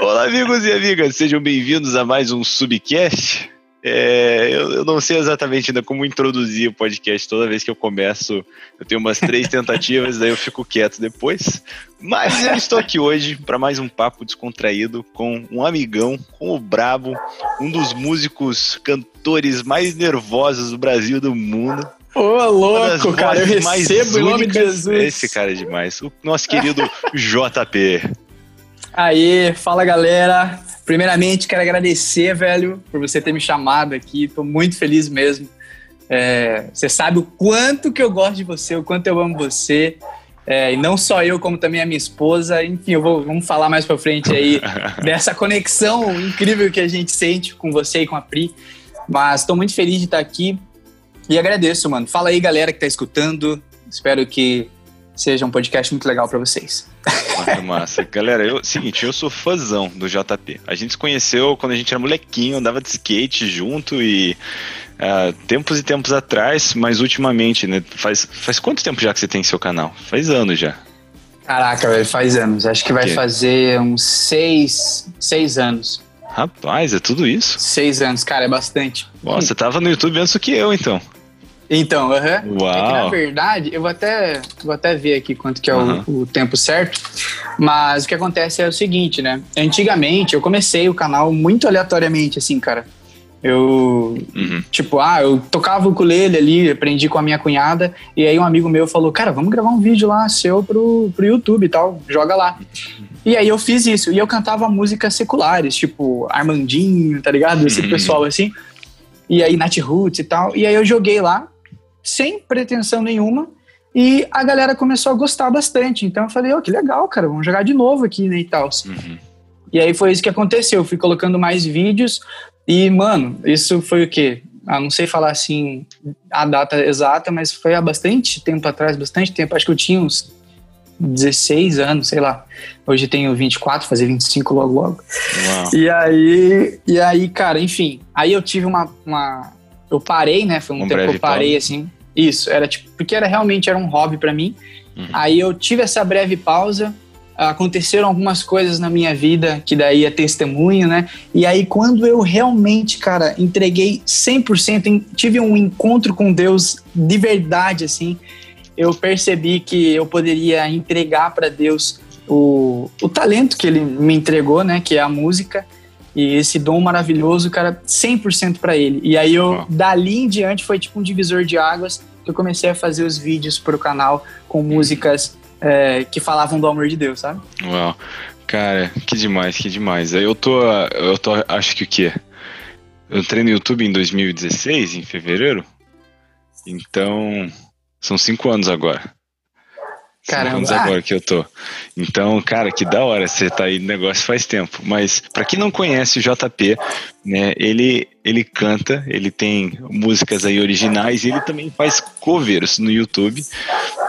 Olá, amigos e amigas, sejam bem-vindos a mais um Subcast. É, eu, eu, não sei exatamente ainda como introduzir o podcast. Toda vez que eu começo, eu tenho umas três tentativas, daí eu fico quieto depois. Mas eu estou aqui hoje para mais um papo descontraído com um amigão, com o Brabo, um dos músicos, cantores mais nervosos do Brasil e do mundo. Ô, louco, cara, eu recebo nome de Jesus. Esse cara é demais. O nosso querido JP. Aí, fala galera. Primeiramente, quero agradecer, velho, por você ter me chamado aqui. Tô muito feliz mesmo. É, você sabe o quanto que eu gosto de você, o quanto eu amo você. É, e não só eu, como também a minha esposa. Enfim, eu vou, vamos falar mais pra frente aí dessa conexão incrível que a gente sente com você e com a Pri. Mas estou muito feliz de estar aqui e agradeço, mano. Fala aí, galera que tá escutando. Espero que seja um podcast muito legal para vocês. Massa, massa. Galera, eu, seguinte, eu sou fãzão do JP. A gente se conheceu quando a gente era molequinho, andava de skate junto e uh, tempos e tempos atrás, mas ultimamente, né? Faz, faz quanto tempo já que você tem seu canal? Faz anos já. Caraca, velho, faz anos. Acho que vai fazer uns seis, seis anos. Rapaz, é tudo isso? Seis anos, cara, é bastante. Nossa, você tava no YouTube antes do que eu, então. Então, uhum. é que na verdade, eu vou até, vou até ver aqui quanto que é uhum. o, o, tempo certo, mas o que acontece é o seguinte, né? Antigamente eu comecei o canal muito aleatoriamente, assim, cara. Eu, uhum. tipo, ah, eu tocava o ukulele ali, aprendi com a minha cunhada, e aí um amigo meu falou, cara, vamos gravar um vídeo lá seu pro, pro YouTube e tal, joga lá. E aí eu fiz isso, e eu cantava músicas seculares, tipo Armandinho, tá ligado? Esse uhum. pessoal assim. E aí Nat Roots e tal. E aí eu joguei lá, sem pretensão nenhuma. E a galera começou a gostar bastante. Então eu falei, oh, que legal, cara, vamos jogar de novo aqui, né, e tal. Uhum. E aí foi isso que aconteceu. Eu fui colocando mais vídeos. E, mano, isso foi o quê? Ah, não sei falar assim a data exata, mas foi há bastante tempo atrás, bastante tempo. Acho que eu tinha uns 16 anos, sei lá. Hoje tenho 24, fazer 25 logo logo. Uau. E aí, e aí, cara, enfim. Aí eu tive uma, uma eu parei, né? Foi um, um tempo que eu parei assim. Isso, era tipo, porque era realmente era um hobby para mim. Uhum. Aí eu tive essa breve pausa, aconteceram algumas coisas na minha vida que daí é testemunho, né? E aí quando eu realmente, cara, entreguei 100%, tive um encontro com Deus de verdade assim, eu percebi que eu poderia entregar para Deus o, o talento que ele me entregou, né, que é a música, e esse dom maravilhoso, cara, 100% para ele. E aí eu, dali em diante, foi tipo um divisor de águas que eu comecei a fazer os vídeos pro canal com músicas é, que falavam do amor de Deus, sabe? Uau. Cara, que demais, que demais. Eu tô, eu tô, acho que o quê? Eu entrei no YouTube em 2016, em fevereiro. Então, são cinco anos agora. Caramba. Agora que eu tô. Então, cara, que da hora você tá aí no negócio faz tempo. Mas para quem não conhece o JP, né, ele ele canta, ele tem músicas aí originais e ele também faz covers no YouTube.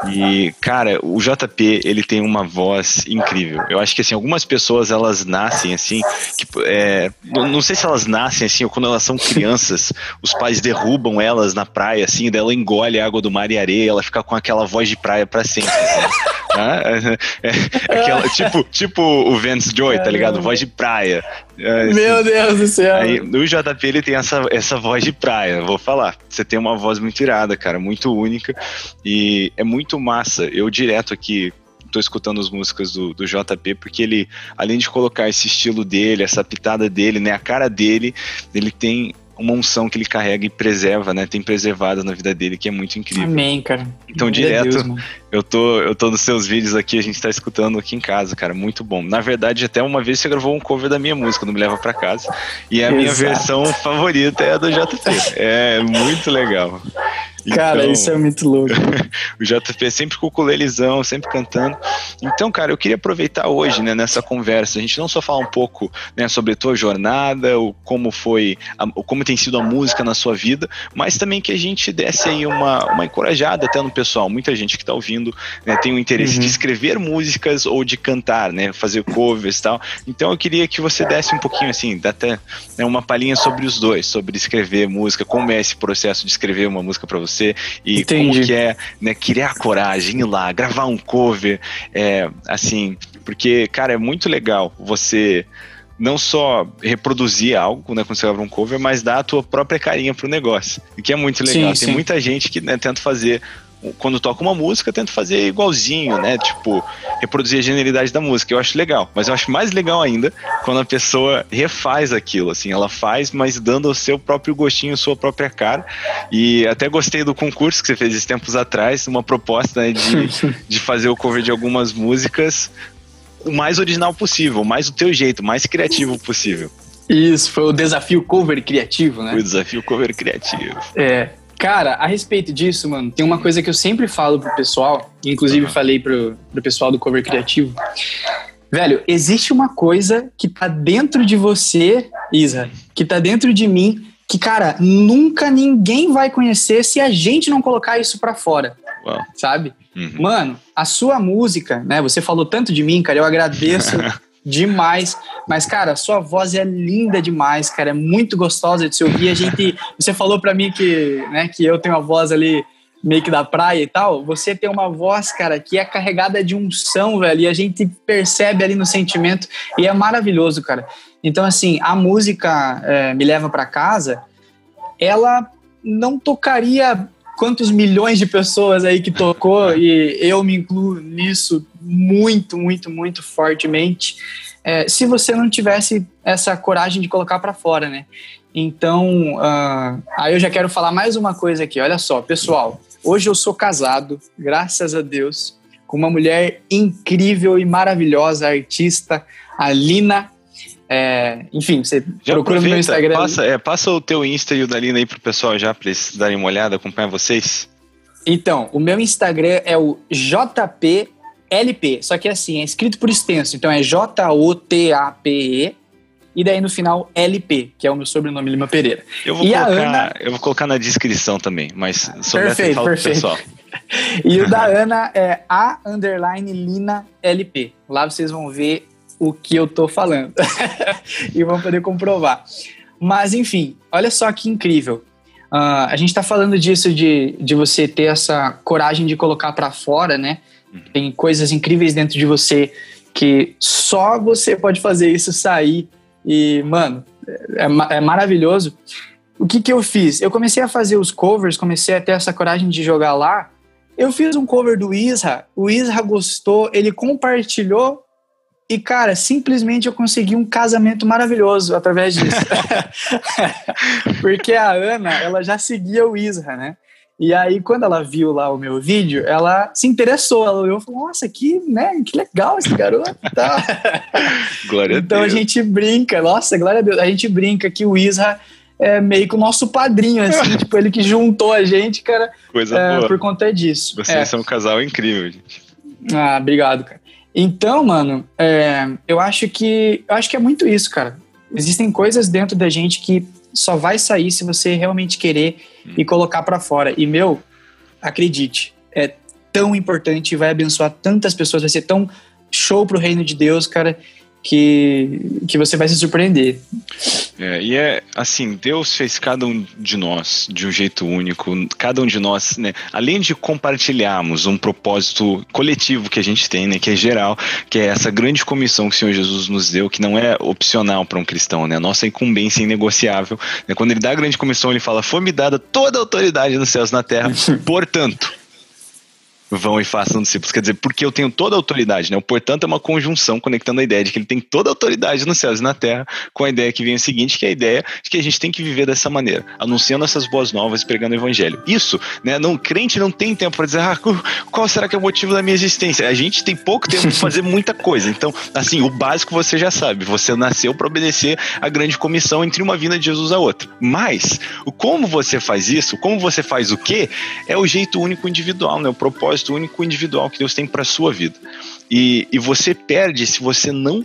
E, cara, o JP, ele tem uma voz incrível. Eu acho que, assim, algumas pessoas, elas nascem, assim, que, é, não sei se elas nascem, assim, ou quando elas são crianças, os pais derrubam elas na praia, assim, dela engole a água do mar e areia, ela fica com aquela voz de praia para sempre. Assim. É, é, aquela, tipo, tipo o Vance Joy, tá ligado? Voz de praia. É, assim. Meu Deus do céu. Aí, o JP ele tem essa, essa voz de praia, vou falar. Você tem uma voz muito irada, cara, muito única. E é muito massa. Eu direto aqui tô escutando as músicas do, do JP, porque ele, além de colocar esse estilo dele, essa pitada dele, né, a cara dele, ele tem uma unção que ele carrega e preserva, né? Tem preservado na vida dele, que é muito incrível. Amém, cara. Então, direto, Deus, eu tô, eu tô nos seus vídeos aqui, a gente tá escutando aqui em casa, cara, muito bom. Na verdade, até uma vez você gravou um cover da minha música, não me leva para casa, e a Exato. minha versão favorita é a do JP. É muito legal. Cara, então, isso é muito louco. o JP sempre com o ukulelezão, sempre cantando. Então, cara, eu queria aproveitar hoje, né, nessa conversa, a gente não só falar um pouco, né, sobre a tua jornada, o como foi, a, como tem sido a música na sua vida, mas também que a gente desse aí uma, uma encorajada até no pessoal. Muita gente que está ouvindo né, tem o interesse uhum. de escrever músicas ou de cantar, né, fazer covers e tal. Então, eu queria que você desse um pouquinho, assim, até né, uma palhinha sobre os dois, sobre escrever música, como é esse processo de escrever uma música para você você e Entendi. como que é né, criar coragem, ir lá, gravar um cover, é, assim, porque, cara, é muito legal você não só reproduzir algo, né, quando você abre um cover, mas dar a tua própria carinha pro negócio. O que é muito legal. Sim, Tem sim. muita gente que né, tenta fazer quando toca uma música, tento fazer igualzinho, né? Tipo, reproduzir a genialidade da música. Eu acho legal. Mas eu acho mais legal ainda quando a pessoa refaz aquilo, assim. Ela faz, mas dando o seu próprio gostinho, sua própria cara. E até gostei do concurso que você fez esses tempos atrás, uma proposta né, de, de fazer o cover de algumas músicas o mais original possível, mais do teu jeito, mais criativo possível. Isso, foi o desafio cover criativo, né? Foi o desafio cover criativo. É. Cara, a respeito disso, mano, tem uma coisa que eu sempre falo pro pessoal, inclusive uhum. falei pro, pro pessoal do cover criativo. Velho, existe uma coisa que tá dentro de você, Isa, que tá dentro de mim, que, cara, nunca ninguém vai conhecer se a gente não colocar isso pra fora. Uau. Sabe? Uhum. Mano, a sua música, né? Você falou tanto de mim, cara, eu agradeço demais. Mas, cara, sua voz é linda demais, cara. É muito gostosa de se ouvir. A gente. Você falou para mim que, né, que eu tenho uma voz ali meio que da praia e tal. Você tem uma voz, cara, que é carregada de unção, velho. E a gente percebe ali no sentimento. E é maravilhoso, cara. Então, assim, a música é, Me Leva para Casa, ela não tocaria quantos milhões de pessoas aí que tocou, e eu me incluo nisso muito, muito, muito fortemente, é, se você não tivesse essa coragem de colocar para fora, né? Então, uh, aí eu já quero falar mais uma coisa aqui. Olha só, pessoal, hoje eu sou casado, graças a Deus, com uma mulher incrível e maravilhosa, artista, a Lina é, enfim, você já procura no meu Instagram. Passa, é, passa o teu Insta e o da Lina aí pro pessoal já, pra eles darem uma olhada, acompanhar vocês. Então, o meu Instagram é o JPLP, só que assim, é escrito por extenso, então é J-O-T-A-P-E, e daí no final LP, que é o meu sobrenome Lima Pereira. Eu vou, e colocar, Ana... eu vou colocar na descrição também, mas sobre perfeito, essa perfeito. pessoal. e o da Ana é A underline Lina LP. Lá vocês vão ver o que eu tô falando e vão poder comprovar. Mas, enfim, olha só que incrível. Uh, a gente está falando disso de, de você ter essa coragem de colocar para fora, né? Uhum. Tem coisas incríveis dentro de você que só você pode fazer isso sair. E, mano, é, é maravilhoso. O que, que eu fiz? Eu comecei a fazer os covers, comecei a ter essa coragem de jogar lá. Eu fiz um cover do Isra, o Isra gostou, ele compartilhou e, cara, simplesmente eu consegui um casamento maravilhoso através disso. Porque a Ana, ela já seguia o Isra, né? E aí, quando ela viu lá o meu vídeo, ela se interessou. Ela olhou e falou: Nossa, que, né, que legal esse garoto. Tá. glória então a Deus. a gente brinca, nossa, glória a Deus. A gente brinca que o Isra é meio que o nosso padrinho, assim, tipo, ele que juntou a gente, cara, Coisa é, boa. por conta disso. Vocês é. são um casal incrível, gente. Ah, obrigado, cara. Então, mano, é, eu acho que eu acho que é muito isso, cara. Existem coisas dentro da gente que só vai sair se você realmente querer hum. e colocar para fora. E meu, acredite, é tão importante, vai abençoar tantas pessoas, vai ser tão show pro reino de Deus, cara, que, que você vai se surpreender. É, e é assim, Deus fez cada um de nós de um jeito único, cada um de nós, né, além de compartilharmos um propósito coletivo que a gente tem, né, que é geral, que é essa grande comissão que o Senhor Jesus nos deu, que não é opcional para um cristão, né, a nossa incumbência é inegociável. Né, quando ele dá a grande comissão, ele fala: Foi-me dada toda a autoridade nos céus e na terra, portanto vão e façam discípulos. Quer dizer, porque eu tenho toda a autoridade, né? Portanto é uma conjunção conectando a ideia de que ele tem toda a autoridade nos céus e na terra, com a ideia que vem o seguinte, que é a ideia de que a gente tem que viver dessa maneira, anunciando essas boas novas e pregando o evangelho. Isso, né? Não, crente não tem tempo para dizer, ah, qual será que é o motivo da minha existência? A gente tem pouco tempo para fazer muita coisa. Então, assim, o básico você já sabe. Você nasceu para obedecer a grande comissão entre uma vinda de Jesus a outra. Mas, o como você faz isso, como você faz o quê, é o jeito único individual, né? O propósito único individual que Deus tem para sua vida. E, e você perde se você não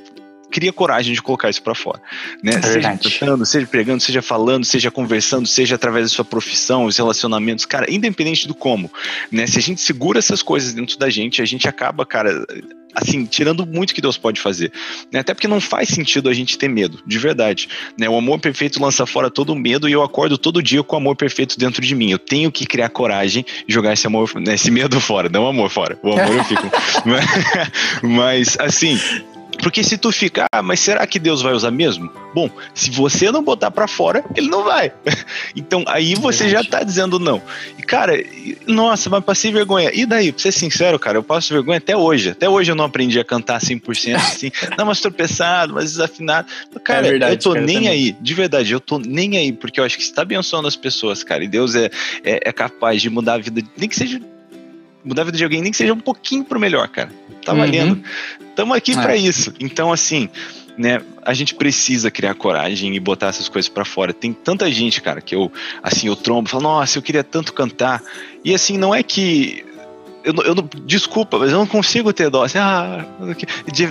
cria coragem de colocar isso para fora, né? É seja cantando, seja pregando, seja falando, seja conversando, seja através da sua profissão, os relacionamentos, cara, independente do como, né? Se a gente segura essas coisas dentro da gente, a gente acaba, cara, assim, tirando muito que Deus pode fazer. Né? Até porque não faz sentido a gente ter medo, de verdade. Né? O amor perfeito lança fora todo o medo e eu acordo todo dia com o amor perfeito dentro de mim. Eu tenho que criar coragem e jogar esse amor, né, esse medo fora, não o amor fora. O amor eu fico. mas, assim, porque se tu ficar, ah, mas será que Deus vai usar mesmo? Bom, se você não botar para fora, ele não vai. Então aí você já tá dizendo não. E cara, nossa, mas passei vergonha. E daí, pra ser sincero, cara, eu passo vergonha até hoje. Até hoje eu não aprendi a cantar 100% assim. não, mas tropeçado, mas desafinado. Cara, é verdade, eu tô cara, nem também. aí, de verdade, eu tô nem aí, porque eu acho que você tá abençoando as pessoas, cara. E Deus é, é, é capaz de mudar a vida, nem que seja mudar a vida de alguém, nem que seja um pouquinho pro melhor, cara. Tá valendo. Estamos uhum. aqui é. para isso. Então, assim, né, a gente precisa criar coragem e botar essas coisas para fora. Tem tanta gente, cara, que eu, assim, eu trombo, falo, nossa, eu queria tanto cantar. E assim, não é que eu, eu não, desculpa, mas eu não consigo ter dó. Assim, ah,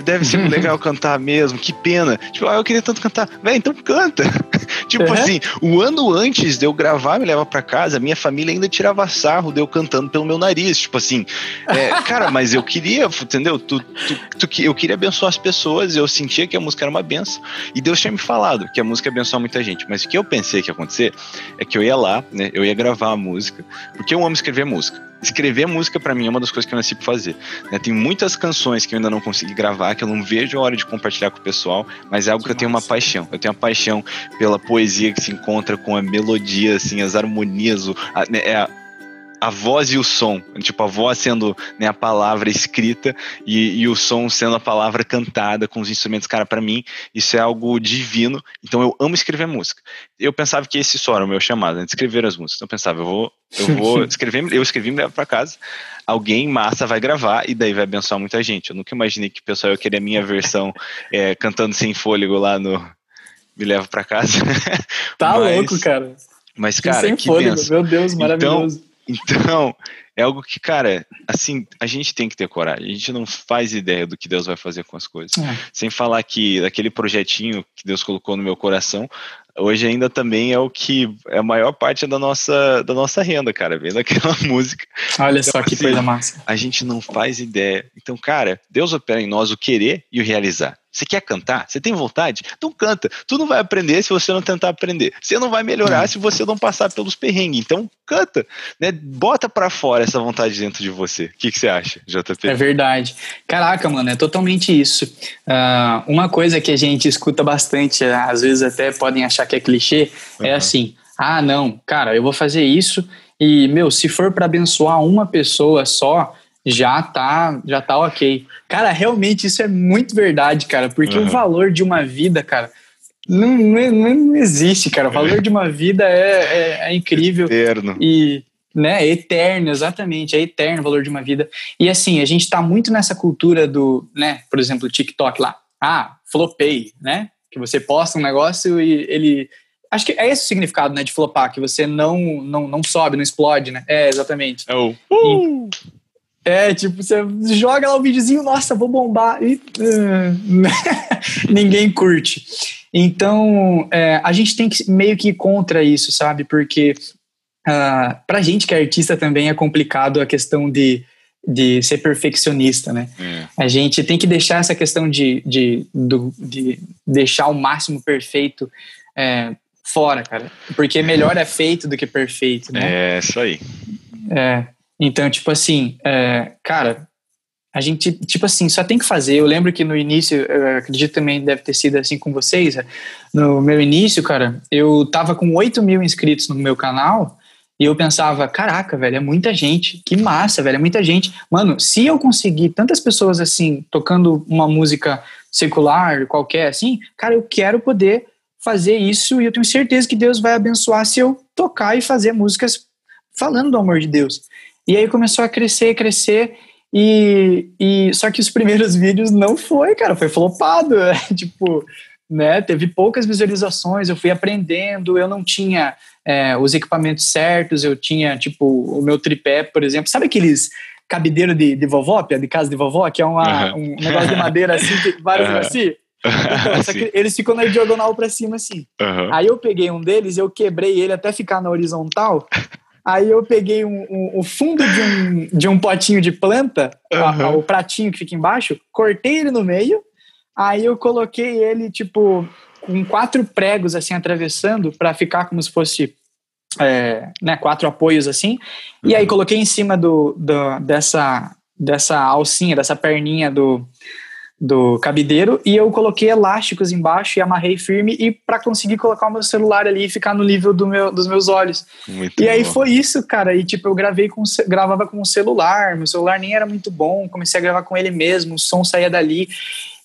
deve ser legal cantar mesmo, que pena. Tipo, ah, eu queria tanto cantar. Véi, então canta. tipo uhum. assim, um ano antes de eu gravar Me Leva para Casa, minha família ainda tirava sarro de eu cantando pelo meu nariz. Tipo assim, é, cara, mas eu queria, entendeu? Tu, tu, tu, eu queria abençoar as pessoas, eu sentia que a música era uma benção. E Deus tinha me falado que a música abençoa muita gente. Mas o que eu pensei que ia acontecer é que eu ia lá, né? Eu ia gravar a música, porque eu amo escrever música escrever música para mim é uma das coisas que eu nasci pra fazer. Né? Tem muitas canções que eu ainda não consegui gravar, que eu não vejo a hora de compartilhar com o pessoal, mas é algo que, eu tenho uma paixão. Eu tenho uma paixão pela poesia que se encontra com a melodia, assim, as harmonias, o, a, né, é a, a voz e o som, tipo a voz sendo né, a palavra escrita e, e, o som sendo a palavra cantada com os instrumentos, cara, para mim isso é algo divino. Então eu amo escrever música. Eu pensava que esse só era o meu chamado, né, de escrever as músicas. Então eu pensava, eu vou, eu vou escrever, eu escrevi me levo para casa. Alguém massa vai gravar e daí vai abençoar muita gente. Eu nunca imaginei que o pessoal ia querer a minha versão é, cantando sem fôlego lá no me levo para casa. Tá mas, louco, cara. Mas cara, sem que fôlego, benção. meu Deus, então, maravilhoso. Então, então, é algo que, cara, assim, a gente tem que ter coragem. A gente não faz ideia do que Deus vai fazer com as coisas. É. Sem falar que daquele projetinho que Deus colocou no meu coração, hoje ainda também é o que é a maior parte da nossa, da nossa renda, cara, vendo aquela música. Olha então, só que assim, coisa massa. A gente não faz ideia. Então, cara, Deus opera em nós o querer e o realizar. Você quer cantar? Você tem vontade? Então canta. Tu não vai aprender se você não tentar aprender. Você não vai melhorar se você não passar pelos perrengues. Então canta, né? Bota para fora essa vontade dentro de você. O que, que, você acha, JP? É verdade. Caraca, mano, é totalmente isso. Uh, uma coisa que a gente escuta bastante, às vezes até podem achar que é clichê, uhum. é assim: ah, não, cara, eu vou fazer isso e, meu, se for para abençoar uma pessoa só, já tá, já tá ok. Cara, realmente isso é muito verdade, cara, porque uhum. o valor de uma vida, cara, não, não, não, existe, cara. O valor de uma vida é, é, é incrível. Eterno. E, né, é eterno, exatamente, é eterno o valor de uma vida. E assim, a gente tá muito nessa cultura do, né, por exemplo, o TikTok lá. Ah, flopei, né? Que você posta um negócio e ele Acho que é esse o significado, né, de flopar, que você não não, não sobe, não explode, né? É, exatamente. É o... Uh! É, tipo, você joga lá o videozinho, nossa, vou bombar, e uh, ninguém curte. Então, é, a gente tem que meio que ir contra isso, sabe? Porque uh, pra gente que é artista também é complicado a questão de, de ser perfeccionista, né? É. A gente tem que deixar essa questão de, de, do, de deixar o máximo perfeito é, fora, cara. Porque melhor é feito do que perfeito, né? É, isso aí. É. Então, tipo assim, é, cara, a gente, tipo assim, só tem que fazer. Eu lembro que no início, eu acredito também deve ter sido assim com vocês. No meu início, cara, eu tava com 8 mil inscritos no meu canal e eu pensava, caraca, velho, é muita gente. Que massa, velho, é muita gente. Mano, se eu conseguir tantas pessoas assim, tocando uma música secular, qualquer assim, cara, eu quero poder fazer isso e eu tenho certeza que Deus vai abençoar se eu tocar e fazer músicas falando do amor de Deus. E aí começou a crescer, crescer. E, e só que os primeiros vídeos não foi, cara, foi flopado. tipo, né? Teve poucas visualizações, eu fui aprendendo, eu não tinha é, os equipamentos certos, eu tinha, tipo, o meu tripé, por exemplo. Sabe aqueles cabideiro de, de vovó, de casa de vovó, que é uma, uhum. um negócio de madeira assim, que vários uhum. assim? Então, só que eles ficam na diagonal para cima assim. Uhum. Aí eu peguei um deles, eu quebrei ele até ficar na horizontal. Aí eu peguei um, um, o fundo de um, de um potinho de planta, uhum. a, o pratinho que fica embaixo, cortei ele no meio, aí eu coloquei ele, tipo, com quatro pregos, assim, atravessando, para ficar como se fosse é, né, quatro apoios, assim. Uhum. E aí uhum. coloquei em cima do, do, dessa, dessa alcinha, dessa perninha do, do cabideiro e eu coloquei elásticos embaixo e amarrei firme e para conseguir colocar o meu celular ali e ficar no nível do meu, dos meus olhos. Muito e bom. aí foi isso, cara. E tipo, eu gravei com gravava com o celular, meu celular nem era muito bom, comecei a gravar com ele mesmo, o som saía dali.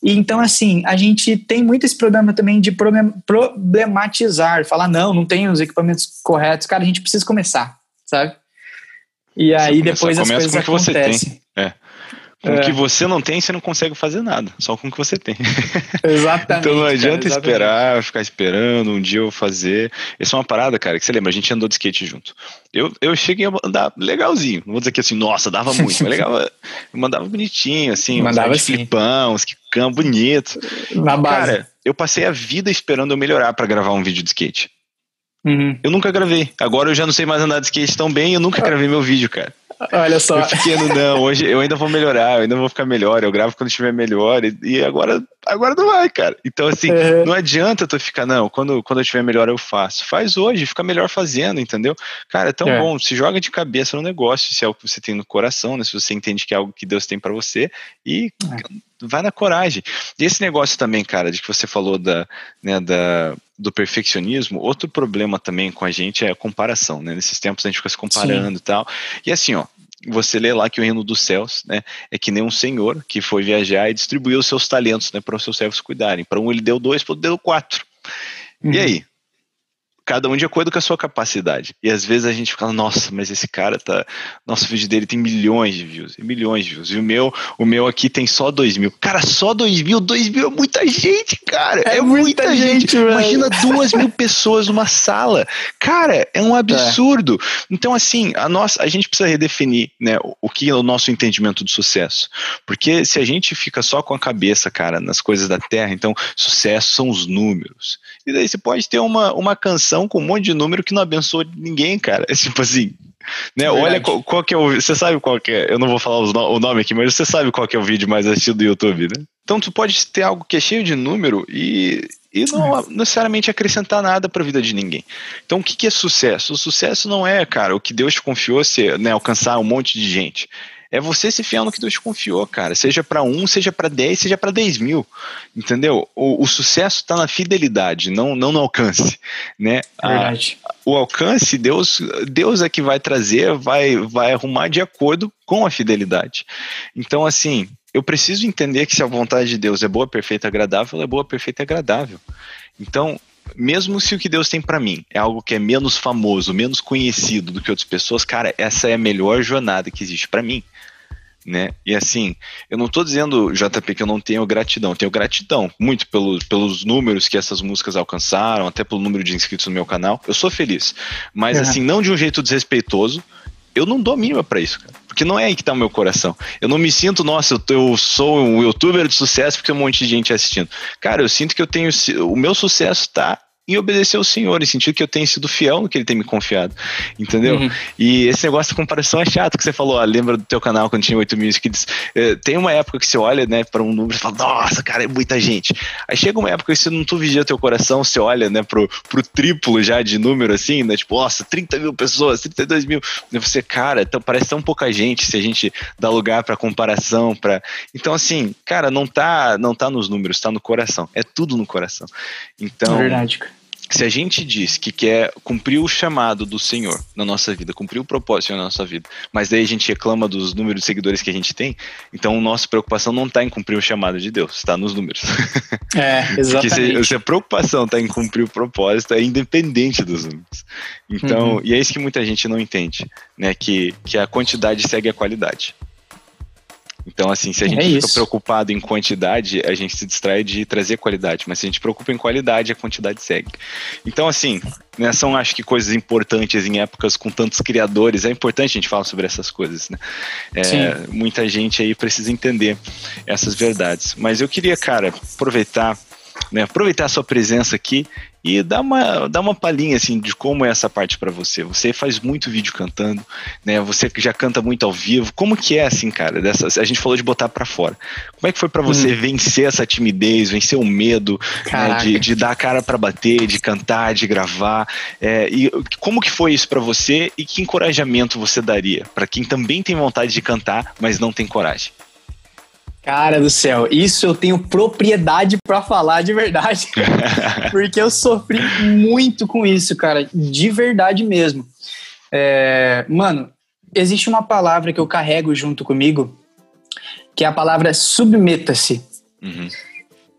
E então, assim, a gente tem muito esse problema também de problematizar, falar, não, não tem os equipamentos corretos. Cara, a gente precisa começar, sabe? E aí depois as coisas acontecem. É. Com o é. que você não tem, você não consegue fazer nada, só com o que você tem. Exatamente. então não adianta cara, esperar, ficar esperando, um dia eu fazer. Essa é uma parada, cara, que você lembra, a gente andou de skate junto. Eu, eu cheguei a andar legalzinho, não vou dizer que assim, nossa, dava muito, mas legal, eu mandava bonitinho, assim, mandava uns flipão, uns quicão bonito. Na base. Cara, eu passei a vida esperando eu melhorar para gravar um vídeo de skate. Uhum. Eu nunca gravei. Agora eu já não sei mais andar de skate tão bem, eu nunca gravei meu vídeo, cara. Olha só. Eu fiquei no não, hoje eu ainda vou melhorar, eu ainda vou ficar melhor, eu gravo quando estiver melhor, e, e agora, agora não vai, cara. Então, assim, uhum. não adianta tu ficar, não, quando, quando eu estiver melhor eu faço. Faz hoje, fica melhor fazendo, entendeu? Cara, é tão é. bom, se joga de cabeça no negócio, se é o que você tem no coração, né? Se você entende que é algo que Deus tem para você, e é vai na coragem. E esse negócio também, cara, de que você falou da, né, da, do perfeccionismo, outro problema também com a gente é a comparação, né? Nesses tempos a gente fica se comparando Sim. e tal. E assim, ó, você lê lá que o reino dos céus, né, é que nem um senhor que foi viajar e distribuiu os seus talentos, né, para os seus servos cuidarem. Para um ele deu dois, para outro deu quatro. Uhum. E aí? Cada um de acordo com a sua capacidade. E às vezes a gente fala, nossa, mas esse cara tá. Nosso vídeo dele tem milhões de views, milhões de views. E o meu, o meu aqui tem só dois mil. Cara, só dois mil, dois mil é muita gente, cara. É, é muita, muita, gente. gente Imagina duas mil pessoas numa sala. Cara, é um absurdo. É. Então, assim, a nossa, a gente precisa redefinir né, o, o que é o nosso entendimento do sucesso. Porque se a gente fica só com a cabeça, cara, nas coisas da terra, então sucesso são os números. E daí você pode ter uma, uma canção com um monte de número que não abençoa ninguém, cara. É tipo assim, né? É Olha qual, qual, que é o. Você sabe qual que é. Eu não vou falar o nome aqui, mas você sabe qual que é o vídeo mais assistido do YouTube, né? Então tu pode ter algo que é cheio de número e, e não necessariamente acrescentar nada para a vida de ninguém. Então o que, que é sucesso? O sucesso não é, cara, o que Deus te confiou ser, né, alcançar um monte de gente é você se fiar no que Deus te confiou, cara. Seja para um, seja para dez, seja para dez mil, entendeu? O, o sucesso está na fidelidade, não, não no alcance, né? Verdade. A, o alcance, Deus, Deus é que vai trazer, vai, vai arrumar de acordo com a fidelidade. Então, assim, eu preciso entender que se a vontade de Deus é boa, perfeita, agradável, é boa, perfeita e agradável. Então, mesmo se o que Deus tem para mim é algo que é menos famoso, menos conhecido do que outras pessoas, cara, essa é a melhor jornada que existe para mim né? E assim, eu não estou dizendo, JP, que eu não tenho gratidão, eu tenho gratidão muito pelos, pelos números que essas músicas alcançaram, até pelo número de inscritos no meu canal. Eu sou feliz, mas assim, não de um jeito desrespeitoso. Eu não dou mínima para isso, cara. Porque não é aí que tá o meu coração. Eu não me sinto, nossa, eu, eu sou um youtuber de sucesso porque tem um monte de gente assistindo. Cara, eu sinto que eu tenho. O meu sucesso tá em obedecer ao Senhor, em sentido que eu tenho sido fiel no que Ele tem me confiado, entendeu? Uhum. E esse negócio de comparação é chato que você falou, ah, lembra do teu canal quando tinha 8 mil inscritos? É, tem uma época que você olha, né, para um número e fala, nossa, cara, é muita gente. Aí chega uma época que você não tu vigia teu coração, você olha, né, pro, pro triplo já de número, assim, né, tipo, nossa, 30 mil pessoas, 32 mil. E você, cara, então parece tão pouca gente se a gente dá lugar para comparação, para Então, assim, cara, não tá, não tá nos números, tá no coração. É tudo no coração. Então. É verdade, cara se a gente diz que quer cumprir o chamado do Senhor na nossa vida, cumprir o propósito na nossa vida, mas daí a gente reclama dos números de seguidores que a gente tem, então nossa preocupação não está em cumprir o chamado de Deus, está nos números. É, exatamente. Porque se, se a preocupação está em cumprir o propósito, é independente dos números. Então, uhum. e é isso que muita gente não entende, né? Que, que a quantidade segue a qualidade. Então, assim, se a gente é fica preocupado em quantidade, a gente se distrai de trazer qualidade. Mas se a gente preocupa em qualidade, a quantidade segue. Então, assim, né, são acho que coisas importantes em épocas com tantos criadores. É importante a gente falar sobre essas coisas, né? É, muita gente aí precisa entender essas verdades. Mas eu queria, cara, aproveitar né, aproveitar a sua presença aqui e dar uma, dar uma palhinha assim de como é essa parte para você. Você faz muito vídeo cantando, né? Você que já canta muito ao vivo. Como que é assim, cara? Dessa, a gente falou de botar para fora. Como é que foi para você hum. vencer essa timidez, vencer o medo né, de, de dar a cara para bater, de cantar, de gravar? É, e como que foi isso para você e que encorajamento você daria para quem também tem vontade de cantar, mas não tem coragem? Cara do céu, isso eu tenho propriedade para falar de verdade. porque eu sofri muito com isso, cara, de verdade mesmo. É, mano, existe uma palavra que eu carrego junto comigo, que é a palavra submeta-se. Uhum.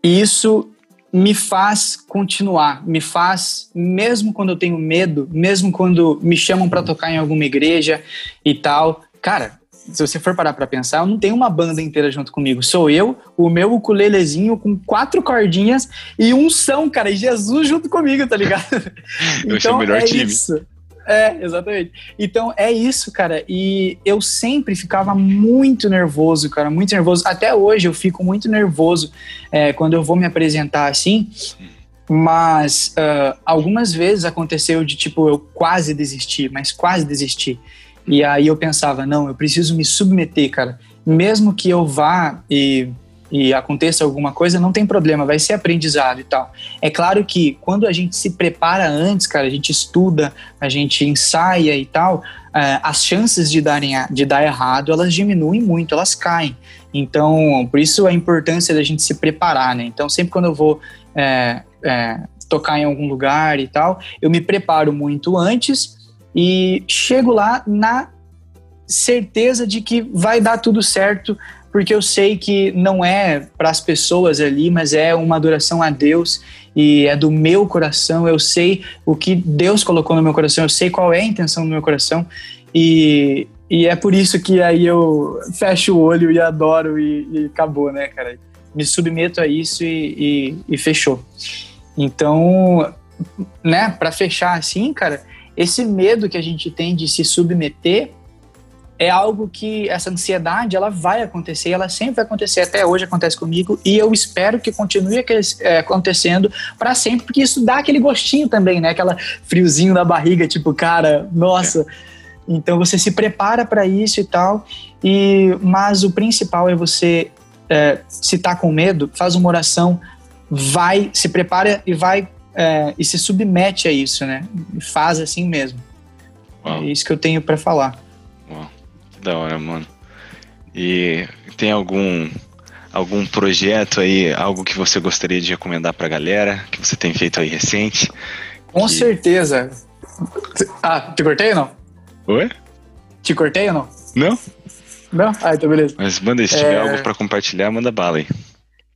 E isso me faz continuar, me faz, mesmo quando eu tenho medo, mesmo quando me chamam para tocar em alguma igreja e tal, cara, se você for parar pra pensar, eu não tenho uma banda inteira junto comigo. Sou eu, o meu ukulelezinho com quatro cordinhas e um são, cara, e Jesus junto comigo, tá ligado? eu então, o melhor é time. Isso. É, exatamente. Então é isso, cara. E eu sempre ficava muito nervoso, cara, muito nervoso. Até hoje eu fico muito nervoso é, quando eu vou me apresentar assim. Mas uh, algumas vezes aconteceu de tipo eu quase desistir, mas quase desistir. E aí eu pensava, não, eu preciso me submeter, cara. Mesmo que eu vá e, e aconteça alguma coisa, não tem problema, vai ser aprendizado e tal. É claro que quando a gente se prepara antes, cara, a gente estuda, a gente ensaia e tal, é, as chances de, darem, de dar errado, elas diminuem muito, elas caem. Então, por isso a importância da gente se preparar, né? Então, sempre quando eu vou é, é, tocar em algum lugar e tal, eu me preparo muito antes e chego lá na certeza de que vai dar tudo certo, porque eu sei que não é para as pessoas ali, mas é uma adoração a Deus e é do meu coração. Eu sei o que Deus colocou no meu coração, eu sei qual é a intenção do meu coração e, e é por isso que aí eu fecho o olho e adoro e, e acabou, né, cara? Me submeto a isso e, e, e fechou. Então, né, para fechar assim, cara, esse medo que a gente tem de se submeter é algo que essa ansiedade ela vai acontecer, ela sempre vai acontecer, até hoje acontece comigo e eu espero que continue é, acontecendo para sempre, porque isso dá aquele gostinho também, né? Aquela friozinho na barriga, tipo, cara, nossa. É. Então você se prepara para isso e tal. E mas o principal é você é, se tá com medo, faz uma oração, vai, se prepara e vai é, e se submete a isso, né? E faz assim mesmo. Uau. É isso que eu tenho para falar. Uau. Que da hora, mano. E tem algum algum projeto aí, algo que você gostaria de recomendar pra galera, que você tem feito aí recente? Com que... certeza. Ah, te cortei ou não? Oi? Te cortei ou não? Não. Não? Ah, então beleza. Mas manda, se tiver é... algo para compartilhar, manda bala aí.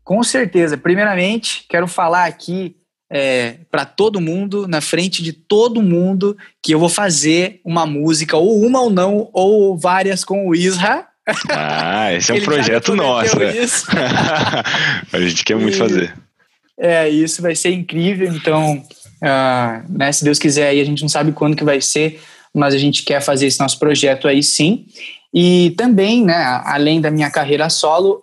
Com certeza. Primeiramente, quero falar aqui é, para todo mundo, na frente de todo mundo, que eu vou fazer uma música, ou uma ou não, ou várias com o Isra. Ah, esse é um projeto nosso, né? a gente quer muito e, fazer. É, isso vai ser incrível, então, uh, né, se Deus quiser aí, a gente não sabe quando que vai ser, mas a gente quer fazer esse nosso projeto aí sim. E também, né, além da minha carreira solo,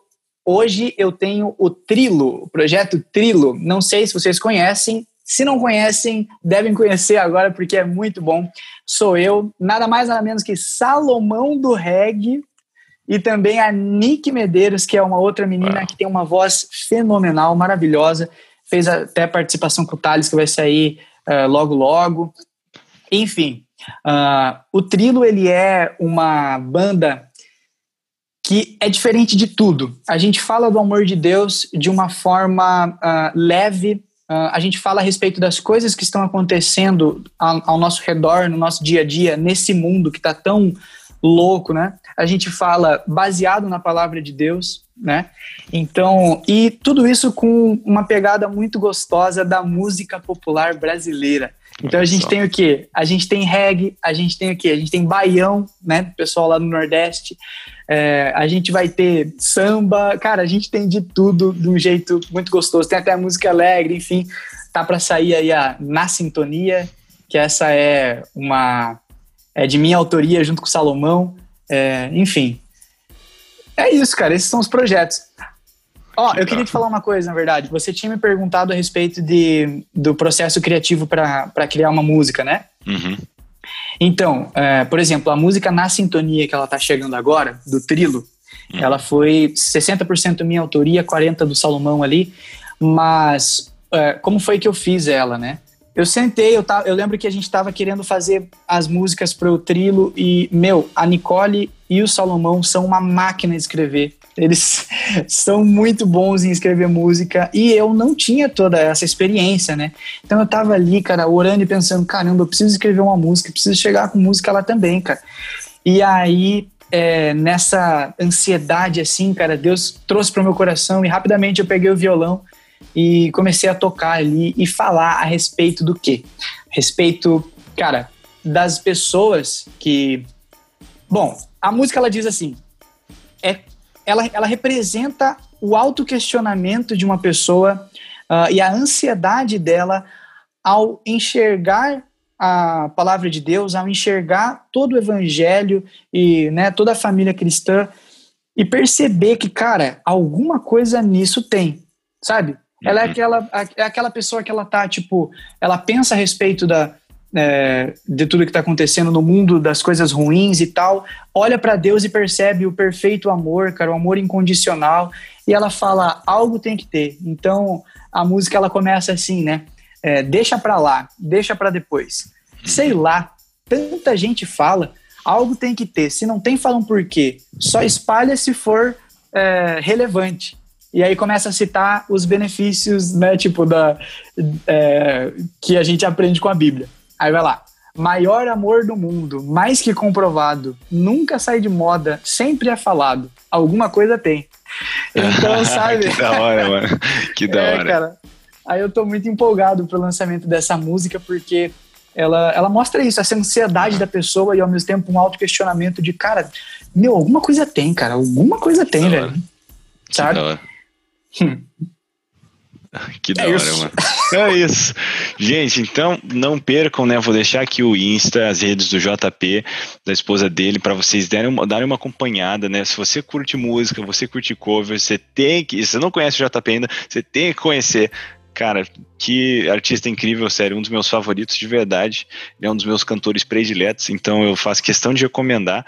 Hoje eu tenho o Trilo, o projeto Trilo. Não sei se vocês conhecem. Se não conhecem, devem conhecer agora porque é muito bom. Sou eu, nada mais nada menos que Salomão do Reggae e também a Nick Medeiros, que é uma outra menina que tem uma voz fenomenal, maravilhosa. Fez até participação com o Thales, que vai sair uh, logo logo. Enfim, uh, o Trilo ele é uma banda que é diferente de tudo. A gente fala do amor de Deus de uma forma uh, leve, uh, a gente fala a respeito das coisas que estão acontecendo ao, ao nosso redor, no nosso dia a dia, nesse mundo que está tão louco, né? A gente fala baseado na palavra de Deus, né? Então, e tudo isso com uma pegada muito gostosa da música popular brasileira. Então a gente tem o quê? A gente tem reggae, a gente tem o quê? A gente tem baião, né? Pessoal lá no Nordeste. É, a gente vai ter samba, cara, a gente tem de tudo de um jeito muito gostoso. Tem até música alegre, enfim, tá para sair aí a Na Sintonia, que essa é uma é de minha autoria junto com o Salomão, é, enfim. É isso, cara, esses são os projetos. Ó, oh, eu queria te falar uma coisa, na verdade. Você tinha me perguntado a respeito de, do processo criativo para criar uma música, né? Uhum. Então, é, por exemplo, a música Na Sintonia que ela tá chegando agora, do Trilo, uhum. ela foi 60% minha autoria, 40% do Salomão ali, mas é, como foi que eu fiz ela, né? Eu sentei, eu, tava, eu lembro que a gente estava querendo fazer as músicas para o Trilo e, meu, a Nicole e o Salomão são uma máquina de escrever. Eles são muito bons em escrever música e eu não tinha toda essa experiência, né? Então eu tava ali, cara, orando e pensando, caramba, eu preciso escrever uma música, preciso chegar com música lá também, cara. E aí, é, nessa ansiedade assim, cara, Deus trouxe para o meu coração e rapidamente eu peguei o violão e comecei a tocar ali e falar a respeito do quê? A respeito, cara, das pessoas que. Bom, a música ela diz assim: ela, ela representa o autoquestionamento de uma pessoa uh, e a ansiedade dela ao enxergar a palavra de Deus, ao enxergar todo o evangelho e né, toda a família cristã e perceber que, cara, alguma coisa nisso tem, sabe? Ela é uhum. aquela, é aquela pessoa que ela tá, tipo, ela pensa a respeito da, é, de tudo que está acontecendo no mundo, das coisas ruins e tal, olha para Deus e percebe o perfeito amor, cara, o amor incondicional, e ela fala, algo tem que ter. Então, a música ela começa assim, né? É, deixa para lá, deixa para depois. Sei lá, tanta gente fala, algo tem que ter. Se não tem, falam por quê. Só espalha se for é, relevante. E aí começa a citar os benefícios, né, tipo, da, é, que a gente aprende com a Bíblia. Aí vai lá. Maior amor do mundo, mais que comprovado, nunca sai de moda, sempre é falado. Alguma coisa tem. Então, sabe? que da hora, mano. Que da é, hora. Cara, aí eu tô muito empolgado pro lançamento dessa música, porque ela, ela mostra isso, essa ansiedade da pessoa e ao mesmo tempo um auto-questionamento de, cara, meu, alguma coisa tem, cara, alguma coisa tem, velho. Sabe? Que da hora. Que da é hora, isso. mano. É isso. Gente, então não percam, né? Vou deixar aqui o Insta, as redes do JP, da esposa dele, para vocês darem uma, darem uma acompanhada, né? Se você curte música, você curte cover, você tem que. Se você não conhece o JP ainda, você tem que conhecer. Cara, que artista incrível, sério, um dos meus favoritos de verdade. Ele é um dos meus cantores prediletos, então eu faço questão de recomendar.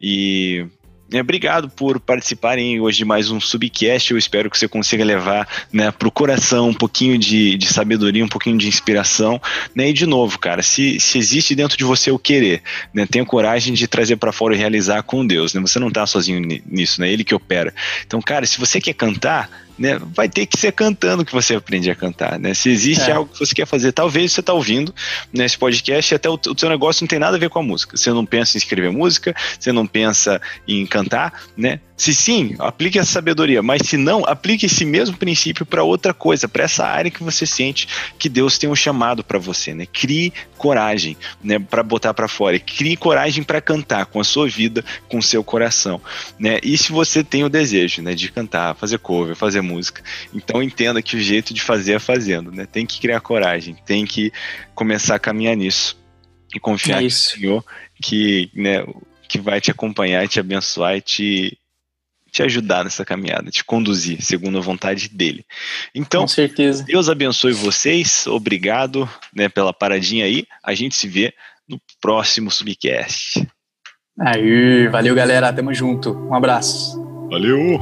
E é, obrigado por participarem hoje de mais um Subcast. Eu espero que você consiga levar né, para o coração um pouquinho de, de sabedoria, um pouquinho de inspiração. Né? E de novo, cara, se, se existe dentro de você o querer, né, tenha coragem de trazer para fora e realizar com Deus. Né? Você não está sozinho nisso, né? Ele que opera. Então, cara, se você quer cantar, né, vai ter que ser cantando que você aprende a cantar, né? Se existe é. algo que você quer fazer, talvez você está ouvindo nesse podcast e até o, o seu negócio não tem nada a ver com a música. Você não pensa em escrever música, você não pensa em cantar, né? Se sim, aplique essa sabedoria, mas se não, aplique esse mesmo princípio para outra coisa, para essa área que você sente que Deus tem um chamado para você, né? Crie coragem, né, para botar para fora, crie coragem para cantar com a sua vida, com o seu coração, né? E se você tem o desejo, né, de cantar, fazer cover, fazer música, então entenda que o jeito de fazer é fazendo, né? Tem que criar coragem, tem que começar a caminhar nisso e confiar é no Senhor que, né, que vai te acompanhar, te abençoar e te te ajudar nessa caminhada, te conduzir segundo a vontade dele. Então, Com certeza. Deus abençoe vocês. Obrigado, né, pela paradinha aí. A gente se vê no próximo Subcast. Aí, valeu galera, tamo junto. Um abraço. Valeu.